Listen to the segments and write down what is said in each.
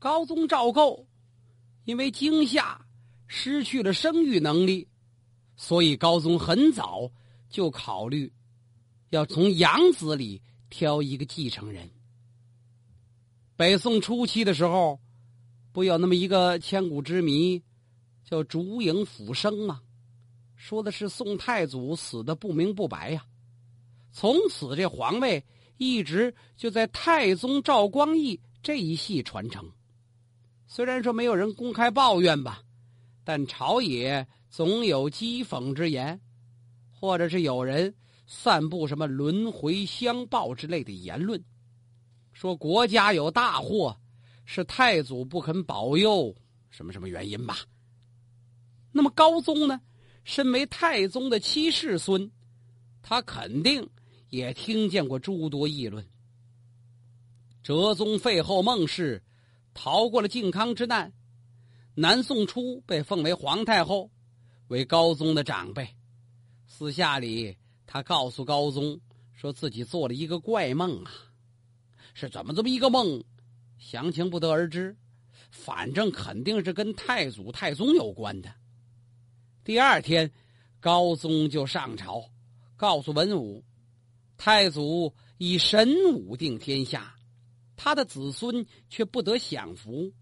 高宗赵构因为惊吓失去了生育能力，所以高宗很早就考虑要从养子里挑一个继承人。北宋初期的时候，不有那么一个千古之谜，叫“烛影斧声”吗？说的是宋太祖死的不明不白呀。从此，这皇位一直就在太宗赵光义这一系传承。虽然说没有人公开抱怨吧，但朝野总有讥讽之言，或者是有人散布什么轮回相报之类的言论。说国家有大祸，是太祖不肯保佑，什么什么原因吧？那么高宗呢？身为太宗的七世孙，他肯定也听见过诸多议论。哲宗废后孟氏逃过了靖康之难，南宋初被奉为皇太后，为高宗的长辈。私下里，他告诉高宗，说自己做了一个怪梦啊。是怎么这么一个梦？详情不得而知，反正肯定是跟太祖、太宗有关的。第二天，高宗就上朝，告诉文武，太祖以神武定天下，他的子孙却不得享福，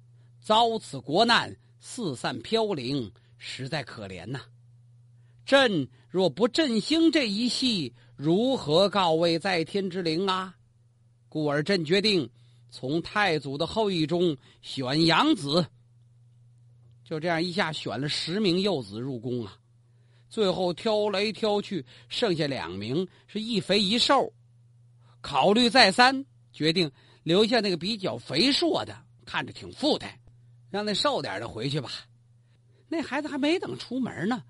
遭此国难，四散飘零，实在可怜呐。朕若不振兴这一系，如何告慰在天之灵啊？故而朕决定从太祖的后裔中选养子。就这样一下选了十名幼子入宫啊，最后挑来挑去，剩下两名是一肥一瘦。考虑再三，决定留下那个比较肥硕的，看着挺富态，让那瘦点的回去吧。那孩子还没等出门呢，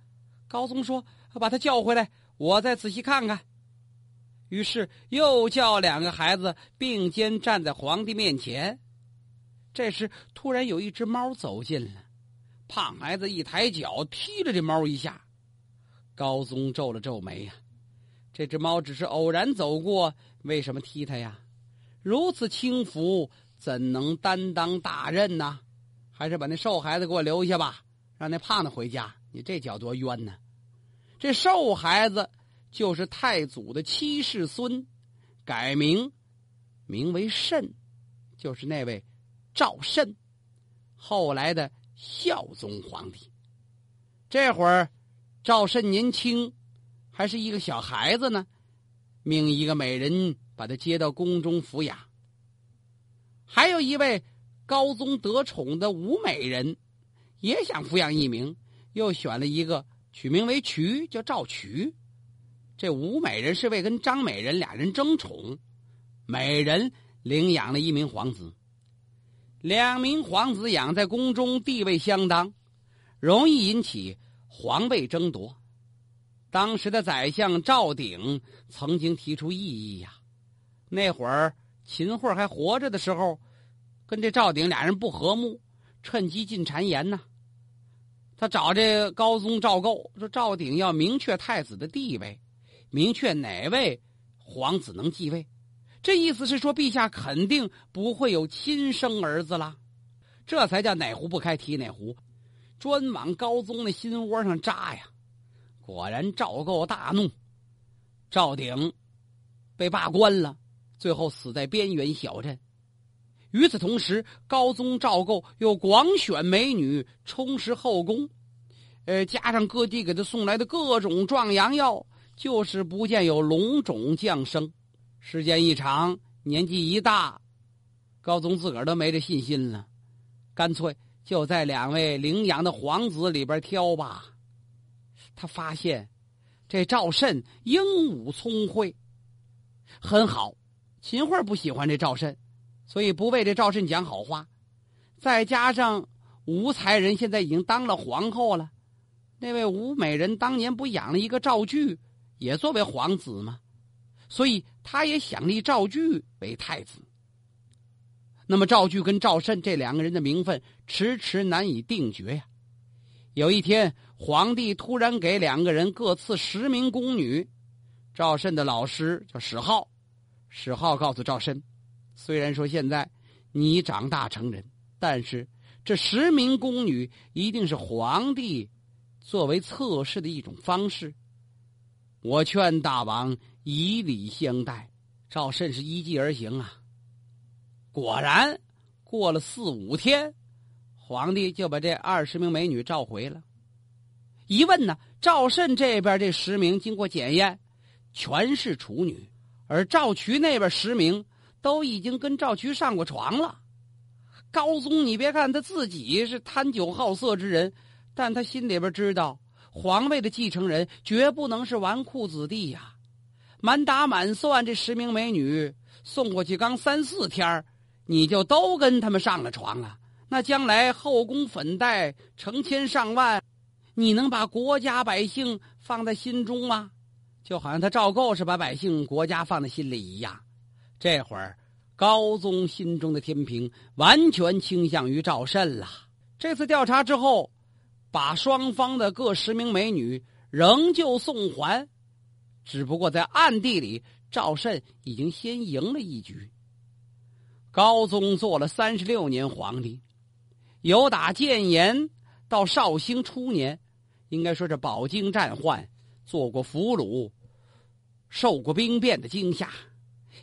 高宗说：“把他叫回来，我再仔细看看。”于是又叫两个孩子并肩站在皇帝面前。这时突然有一只猫走进了，胖孩子一抬脚踢了这猫一下。高宗皱了皱眉呀，这只猫只是偶然走过，为什么踢他呀？如此轻浮，怎能担当大任呢？还是把那瘦孩子给我留下吧，让那胖的回家。你这脚多冤呢！这瘦孩子。就是太祖的七世孙，改名，名为慎，就是那位赵慎，后来的孝宗皇帝。这会儿，赵慎年轻，还是一个小孩子呢，命一个美人把他接到宫中抚养。还有一位高宗得宠的武美人，也想抚养一名，又选了一个，取名为渠，叫赵渠。这吴美人是为跟张美人俩人争宠，美人领养了一名皇子，两名皇子养在宫中，地位相当，容易引起皇位争夺。当时的宰相赵鼎曾经提出异议呀，那会儿秦桧还活着的时候，跟这赵鼎俩人不和睦，趁机进谗言呢。他找这高宗赵构说：“赵鼎要明确太子的地位。”明确哪位皇子能继位，这意思是说陛下肯定不会有亲生儿子了，这才叫哪壶不开提哪壶，专往高宗的心窝上扎呀！果然赵构大怒，赵鼎被罢官了，最后死在边缘小镇。与此同时，高宗赵构又广选美女充实后宫，呃，加上各地给他送来的各种壮阳药。就是不见有龙种降生，时间一长，年纪一大，高宗自个儿都没这信心了，干脆就在两位领养的皇子里边挑吧。他发现这赵慎英武聪慧，很好。秦桧不喜欢这赵慎，所以不为这赵慎讲好话。再加上吴才人现在已经当了皇后了，那位吴美人当年不养了一个赵据。也作为皇子吗，所以他也想立赵据为太子。那么赵据跟赵慎这两个人的名分迟迟难以定决呀。有一天，皇帝突然给两个人各赐十名宫女。赵慎的老师叫史浩，史浩告诉赵慎：“虽然说现在你长大成人，但是这十名宫女一定是皇帝作为测试的一种方式。我劝大王以礼相待。赵慎是依计而行啊。果然，过了四五天，皇帝就把这二十名美女召回了。一问呢，赵慎这边这十名经过检验，全是处女，而赵渠那边十名都已经跟赵渠上过床了。高宗，你别看他自己是贪酒好色之人，但他心里边知道，皇位的继承人绝不能是纨绔子弟呀。满打满算，这十名美女送过去刚三四天你就都跟他们上了床了。那将来后宫粉黛成千上万。你能把国家百姓放在心中吗？就好像他赵构是把百姓国家放在心里一样。这会儿，高宗心中的天平完全倾向于赵慎了。这次调查之后，把双方的各十名美女仍旧送还，只不过在暗地里，赵慎已经先赢了一局。高宗做了三十六年皇帝，由打建炎到绍兴初年。应该说是饱经战患，做过俘虏，受过兵变的惊吓，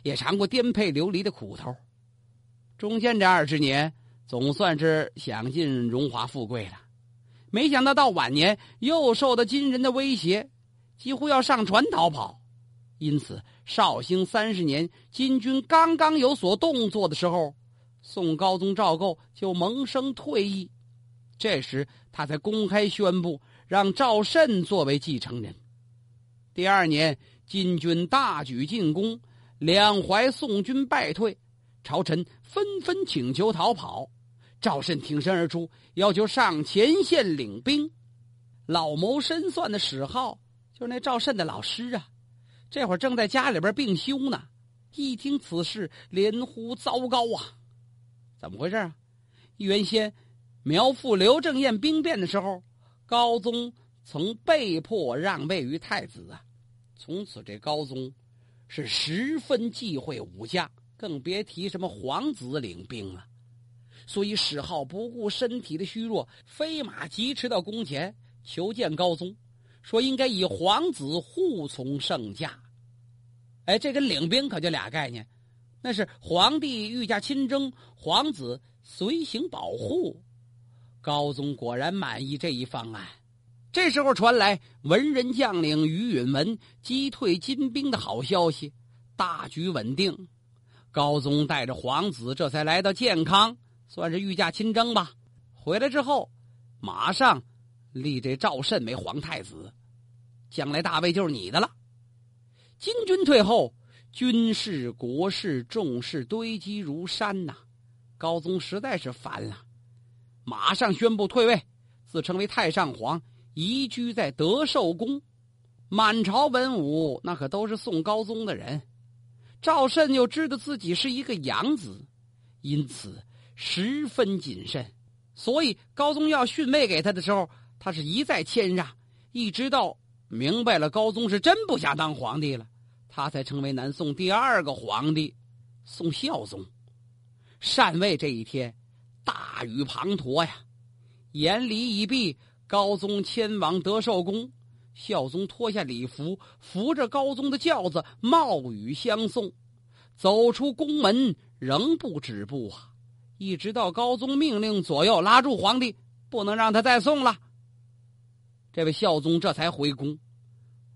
也尝过颠沛流离的苦头。中间这二十年，总算是享尽荣华富贵了。没想到到晚年，又受到金人的威胁，几乎要上船逃跑。因此，绍兴三十年，金军刚刚有所动作的时候，宋高宗赵构就萌生退役。这时，他才公开宣布。让赵慎作为继承人。第二年，金军大举进攻，两淮宋军败退，朝臣纷纷请求逃跑。赵慎挺身而出，要求上前线领兵。老谋深算的史浩，就是那赵慎的老师啊，这会儿正在家里边病休呢。一听此事，连呼糟糕啊！怎么回事啊？原先苗阜、刘正彦兵变的时候。高宗曾被迫让位于太子啊，从此这高宗是十分忌讳武将，更别提什么皇子领兵了。所以史浩不顾身体的虚弱，飞马疾驰到宫前求见高宗，说应该以皇子护从圣驾。哎，这跟领兵可就俩概念，那是皇帝御驾亲征，皇子随行保护。高宗果然满意这一方案。这时候传来文人将领于允文击退金兵的好消息，大局稳定。高宗带着皇子这才来到建康，算是御驾亲征吧。回来之后，马上立这赵慎为皇太子，将来大位就是你的了。金军退后，军事国事重事堆积如山呐，高宗实在是烦了。马上宣布退位，自称为太上皇，移居在德寿宫。满朝文武那可都是宋高宗的人。赵慎又知道自己是一个养子，因此十分谨慎。所以高宗要逊位给他的时候，他是一再谦让，一直到明白了高宗是真不想当皇帝了，他才成为南宋第二个皇帝宋孝宗。禅位这一天。大雨滂沱呀，严礼已闭，高宗迁往德寿宫，孝宗脱下礼服，扶着高宗的轿子，冒雨相送。走出宫门，仍不止步啊，一直到高宗命令左右拉住皇帝，不能让他再送了。这位孝宗这才回宫，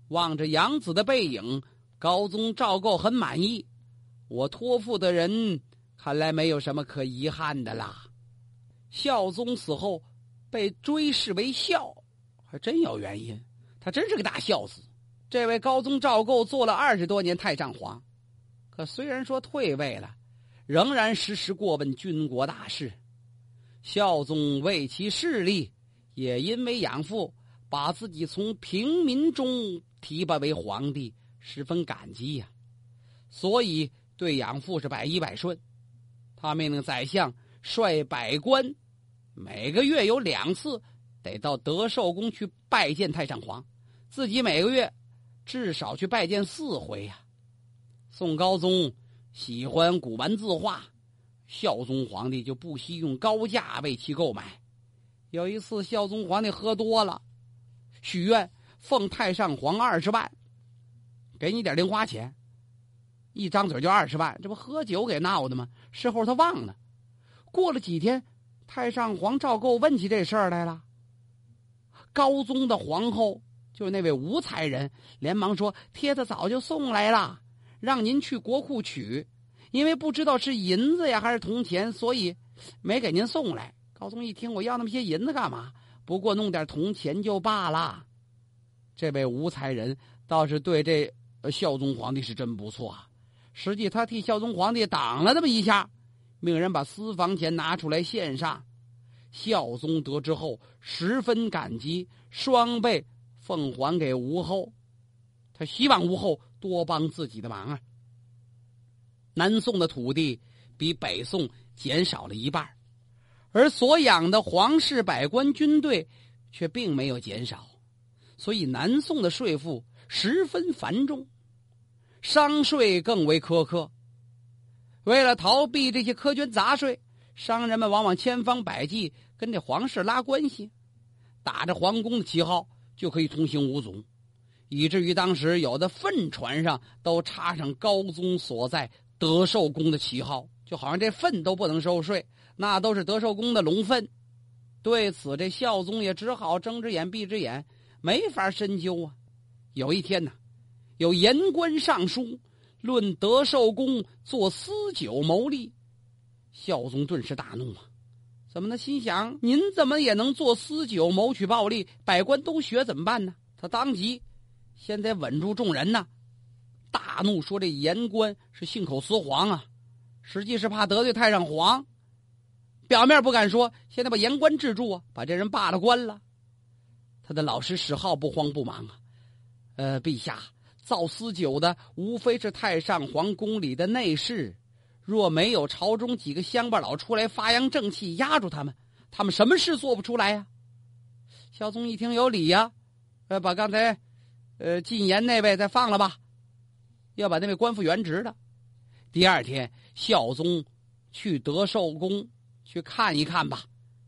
望着养子的背影，高宗赵构很满意。我托付的人，看来没有什么可遗憾的啦。孝宗死后，被追谥为孝，还真有原因。他真是个大孝子。这位高宗赵构做了二十多年太上皇，可虽然说退位了，仍然时时过问军国大事。孝宗为其势力，也因为养父把自己从平民中提拔为皇帝，十分感激呀，所以对养父是百依百顺。他命令宰相率百官。每个月有两次，得到德寿宫去拜见太上皇，自己每个月至少去拜见四回呀。宋高宗喜欢古玩字画，孝宗皇帝就不惜用高价为其购买。有一次，孝宗皇帝喝多了，许愿奉太上皇二十万，给你点零花钱。一张嘴就二十万，这不喝酒给闹的吗？事后他忘了。过了几天，太上皇赵构问起这事儿来了。高宗的皇后就是那位吴才人，连忙说：“帖子早就送来了，让您去国库取。因为不知道是银子呀还是铜钱，所以没给您送来。”高宗一听，我要那么些银子干嘛？不过弄点铜钱就罢了。这位吴才人倒是对这孝宗皇帝是真不错。实际他替孝宗皇帝挡了那么一下，命人把私房钱拿出来献上。孝宗得知后十分感激，双倍奉还给吴后。他希望吴后多帮自己的忙啊。南宋的土地比北宋减少了一半，而所养的皇室百官军队却并没有减少，所以南宋的税赋十分繁重，商税更为苛刻。为了逃避这些苛捐杂税。商人们往往千方百计跟这皇室拉关系，打着皇宫的旗号就可以通行无阻，以至于当时有的粪船上都插上高宗所在德寿宫的旗号，就好像这粪都不能收税，那都是德寿宫的龙粪。对此，这孝宗也只好睁只眼闭只眼，没法深究啊。有一天呢，有言官上书论德寿宫做私酒牟利。孝宗顿时大怒啊！怎么呢？心想您怎么也能做私酒谋取暴利？百官都学怎么办呢？他当即先得稳住众人呢，大怒说：“这言官是信口雌黄啊！实际是怕得罪太上皇，表面不敢说，现在把言官制住啊，把这人罢了官了。”他的老师史浩不慌不忙啊，呃，陛下造私酒的无非是太上皇宫里的内侍。若没有朝中几个乡巴佬出来发扬正气，压住他们，他们什么事做不出来呀？孝宗一听有理呀，呃，把刚才，呃，禁言那位再放了吧，要把那位官复原职的。第二天，孝宗去德寿宫去看一看吧。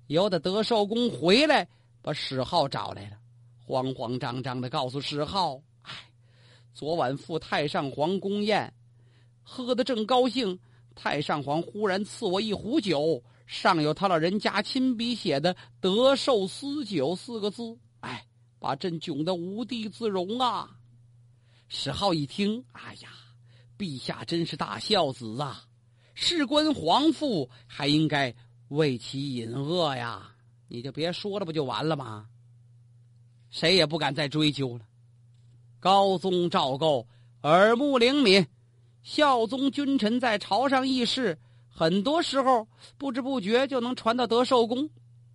由得德寿宫回来，把史浩找来了，慌慌张张的告诉史浩：“，昨晚赴太上皇宫宴，喝得正高兴。”太上皇忽然赐我一壶酒，上有他老人家亲笔写的“德寿私酒”四个字，哎，把朕窘得无地自容啊！史浩一听，哎呀，陛下真是大孝子啊！事关皇父，还应该为其隐恶呀！你就别说了，不就完了吗？谁也不敢再追究了。高宗赵构耳目灵敏。孝宗君臣在朝上议事，很多时候不知不觉就能传到德寿宫。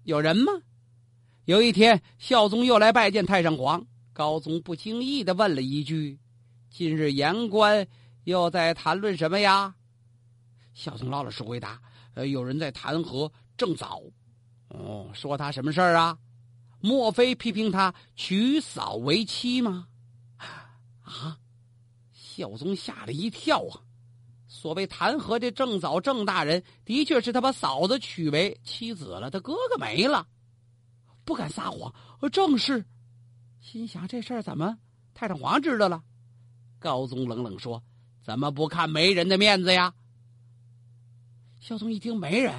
有人吗？有一天，孝宗又来拜见太上皇，高宗不经意的问了一句：“今日言官又在谈论什么呀？”孝宗老老实回答：“呃，有人在弹劾郑早。哦，说他什么事儿啊？莫非批评他娶嫂为妻吗？”啊？孝宗吓了一跳啊！所谓弹劾这郑早郑大人，的确是他把嫂子娶为妻子了，他哥哥没了，不敢撒谎。正是，心想这事儿怎么太上皇知道了？高宗冷冷说：“怎么不看媒人的面子呀？”孝宗一听媒人，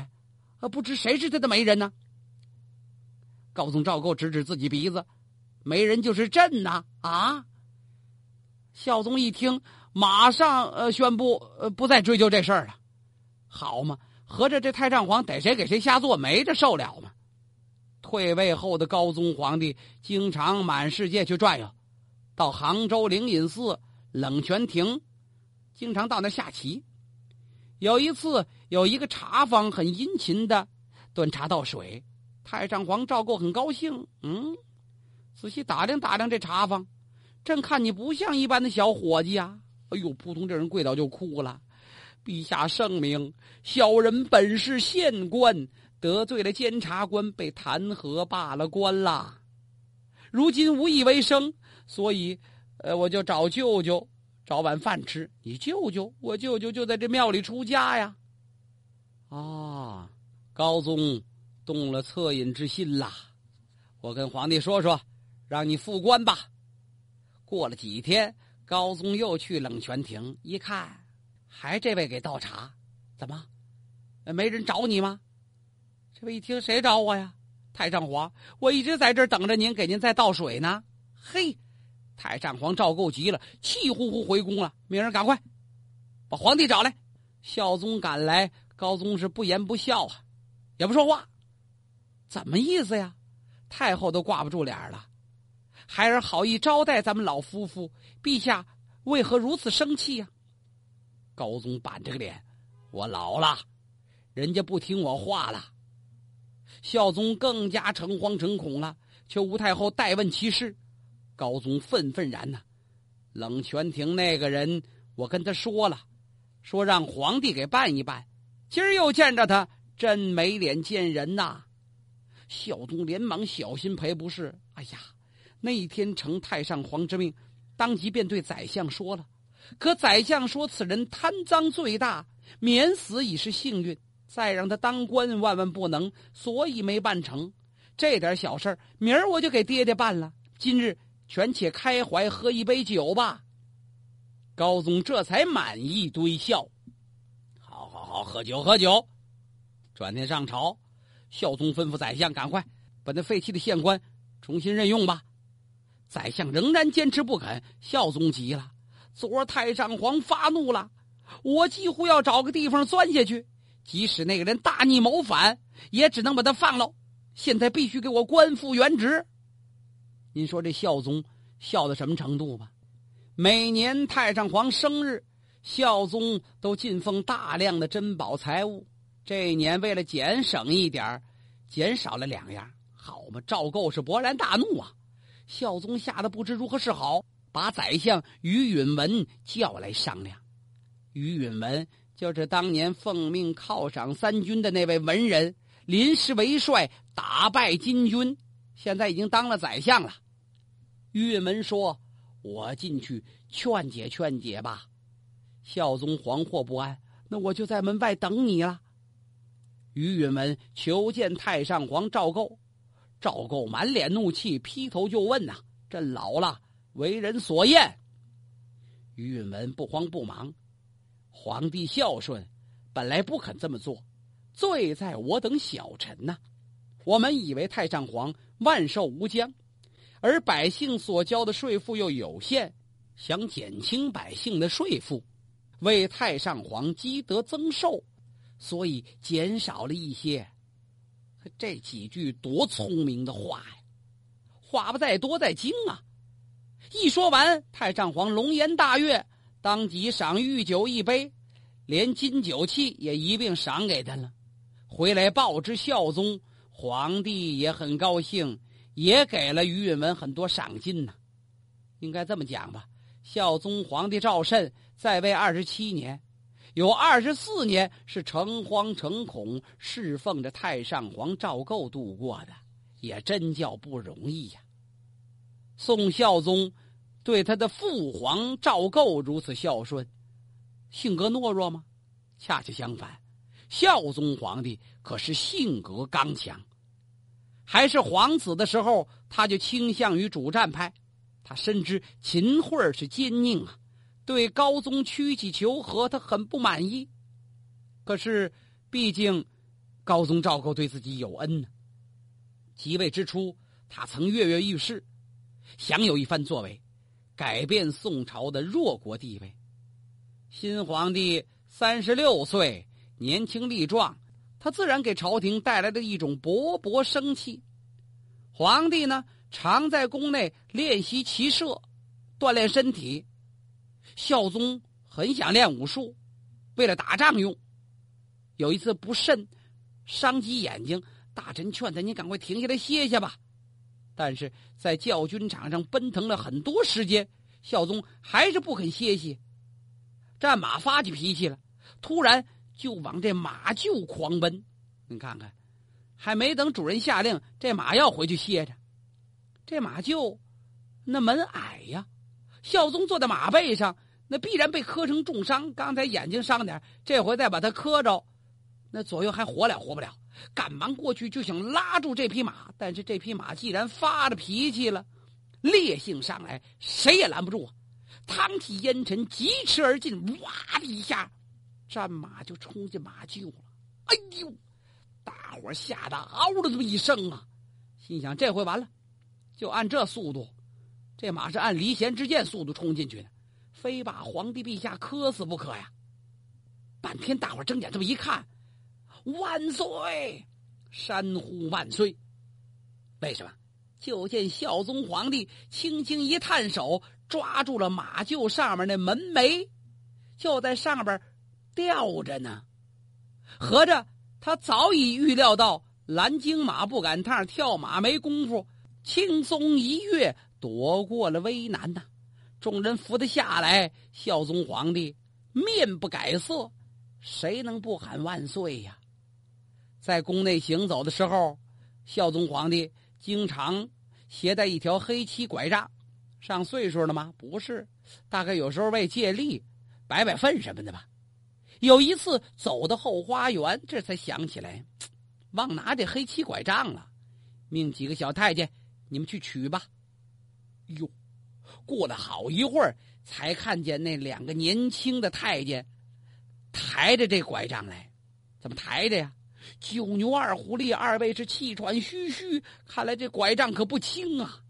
啊，不知谁是他的媒人呢？高宗赵构指指自己鼻子：“媒人就是朕呐！”啊！孝宗一听，马上呃宣布呃不再追究这事儿了。好嘛，合着这太上皇逮谁给谁瞎做媒，这受了吗？退位后的高宗皇帝经常满世界去转悠，到杭州灵隐寺、冷泉亭，经常到那下棋。有一次，有一个茶坊很殷勤的端茶倒水，太上皇赵构很高兴，嗯，仔细打量打量这茶坊。朕看你不像一般的小伙计呀！哎呦，扑通，这人跪倒就哭了。陛下圣明，小人本是县官，得罪了监察官，被弹劾罢了官啦。如今无以为生，所以，呃，我就找舅舅找碗饭吃。你舅舅，我舅舅就在这庙里出家呀。啊，高宗动了恻隐之心啦！我跟皇帝说说，让你复官吧。过了几天，高宗又去冷泉亭一看，还这位给倒茶，怎么？没人找你吗？这位一听，谁找我呀？太上皇，我一直在这儿等着您，给您再倒水呢。嘿，太上皇赵构急了，气呼呼回宫了。明儿赶快把皇帝找来。孝宗赶来，高宗是不言不笑啊，也不说话。怎么意思呀？太后都挂不住脸了。孩儿好意招待咱们老夫妇，陛下为何如此生气呀？高宗板着个脸，我老了。人家不听我话了，孝宗更加诚惶诚恐了，求吴太后代问其事。高宗愤愤然呐，冷泉亭那个人，我跟他说了，说让皇帝给办一办。今儿又见着他，真没脸见人呐！孝宗连忙小心赔不是。哎呀，那一天承太上皇之命，当即便对宰相说了，可宰相说此人贪赃罪大，免死已是幸运。再让他当官，万万不能，所以没办成。这点小事明儿我就给爹爹办了。今日全且开怀，喝一杯酒吧。高宗这才满意堆笑。好好好，喝酒喝酒。转天上朝，孝宗吩咐宰相赶快把那废弃的县官重新任用吧。宰相仍然坚持不肯。孝宗急了，昨儿太上皇发怒了，我几乎要找个地方钻下去。即使那个人大逆谋反，也只能把他放了。现在必须给我官复原职。您说这孝宗孝到什么程度吧？每年太上皇生日，孝宗都进奉大量的珍宝财物。这一年为了减省一点减少了两样。好嘛，赵构是勃然大怒啊！孝宗吓得不知如何是好，把宰相于允文叫来商量。于允文。就是当年奉命犒赏三军的那位文人，临时为帅，打败金军，现在已经当了宰相了。于允文说：“我进去劝解劝解吧。”孝宗惶惑不安，那我就在门外等你了。于允文求见太上皇赵构，赵构满脸怒气，劈头就问：“呐，朕老了，为人所厌。”于允文不慌不忙。皇帝孝顺，本来不肯这么做，罪在我等小臣呐。我们以为太上皇万寿无疆，而百姓所交的税赋又有限，想减轻百姓的税赋，为太上皇积德增寿，所以减少了一些。这几句多聪明的话呀！话不在多，在精啊！一说完，太上皇龙颜大悦。当即赏御酒一杯，连金酒器也一并赏给他了。回来报知孝宗，皇帝也很高兴，也给了于允文很多赏金呢。应该这么讲吧，孝宗皇帝赵慎在位二十七年，有二十四年是诚惶诚恐侍奉着太上皇赵构度过的，也真叫不容易呀。宋孝宗。对他的父皇赵构如此孝顺，性格懦弱吗？恰恰相反，孝宗皇帝可是性格刚强。还是皇子的时候，他就倾向于主战派。他深知秦桧是奸佞啊，对高宗屈膝求和，他很不满意。可是，毕竟高宗赵构对自己有恩呢。即位之初，他曾跃跃欲试，想有一番作为。改变宋朝的弱国地位。新皇帝三十六岁，年轻力壮，他自然给朝廷带来的一种勃勃生气。皇帝呢，常在宫内练习骑射，锻炼身体。孝宗很想练武术，为了打仗用。有一次不慎，伤及眼睛，大臣劝他：“你赶快停下来歇歇吧。”但是在教军场上奔腾了很多时间，孝宗还是不肯歇息。战马发起脾气了，突然就往这马厩狂奔。你看看，还没等主人下令，这马要回去歇着。这马厩那门矮呀，孝宗坐在马背上，那必然被磕成重伤。刚才眼睛伤点，这回再把他磕着，那左右还活了活不了，赶忙过去就想拉住这匹马，但是这匹马既然发了脾气了，烈性上来，谁也拦不住啊！汤起烟尘，疾驰而进，哇的一下，战马就冲进马厩了。哎呦！大伙吓得嗷的这么一声啊，心想这回完了，就按这速度，这马是按离弦之箭速度冲进去的，非把皇帝陛下磕死不可呀！半天，大伙睁眼这么一看。万岁！山呼万岁！为什么？就见孝宗皇帝轻轻一探手，抓住了马厩上面那门楣，就在上边吊着呢。合着他早已预料到蓝鲸马不赶趟，跳马没功夫，轻松一跃躲过了危难呐。众人扶他下来，孝宗皇帝面不改色，谁能不喊万岁呀？在宫内行走的时候，孝宗皇帝经常携带一条黑漆拐杖。上岁数了吗？不是，大概有时候为借力、摆摆粪什么的吧。有一次走到后花园，这才想起来，忘拿这黑漆拐杖了，命几个小太监你们去取吧。哟，过了好一会儿，才看见那两个年轻的太监抬着这拐杖来，怎么抬着呀？九牛二虎力，二位是气喘吁吁，看来这拐杖可不轻啊！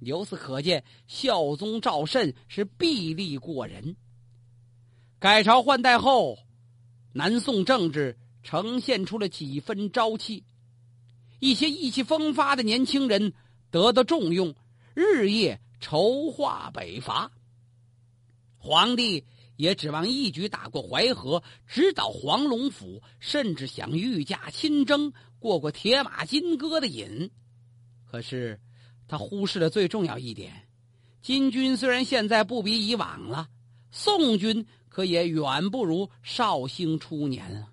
由此可见，孝宗赵慎是臂力过人。改朝换代后，南宋政治呈现出了几分朝气，一些意气风发的年轻人得到重用，日夜筹划北伐。皇帝。也指望一举打过淮河，直捣黄龙府，甚至想御驾亲征，过过铁马金戈的瘾。可是，他忽视了最重要一点：金军虽然现在不比以往了，宋军可也远不如绍兴初年了。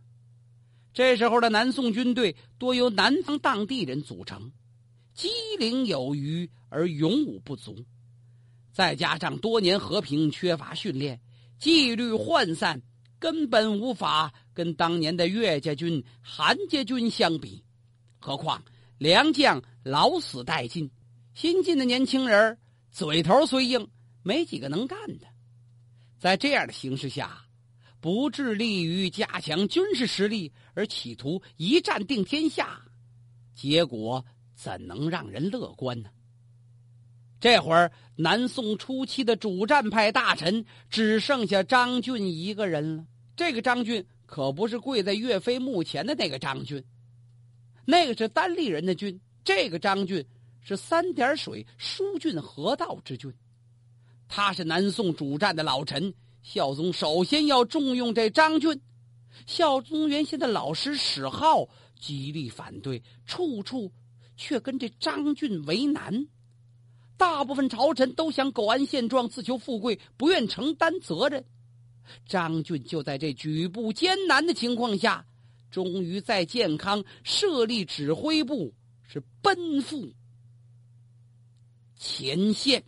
这时候的南宋军队多由南方当地人组成，机灵有余而勇武不足，再加上多年和平，缺乏训练。纪律涣散，根本无法跟当年的岳家军、韩家军相比。何况良将老死殆尽，新进的年轻人嘴头虽硬，没几个能干的。在这样的形势下，不致力于加强军事实力，而企图一战定天下，结果怎能让人乐观呢？这会儿，南宋初期的主战派大臣只剩下张俊一个人了。这个张俊可不是跪在岳飞墓前的那个张俊，那个是单立人的俊。这个张俊是三点水疏浚河道之俊，他是南宋主战的老臣。孝宗首先要重用这张俊。孝宗原先的老师史浩极力反对，处处却跟这张俊为难。大部分朝臣都想苟安现状，自求富贵，不愿承担责任。张俊就在这举步艰难的情况下，终于在健康设立指挥部，是奔赴前线。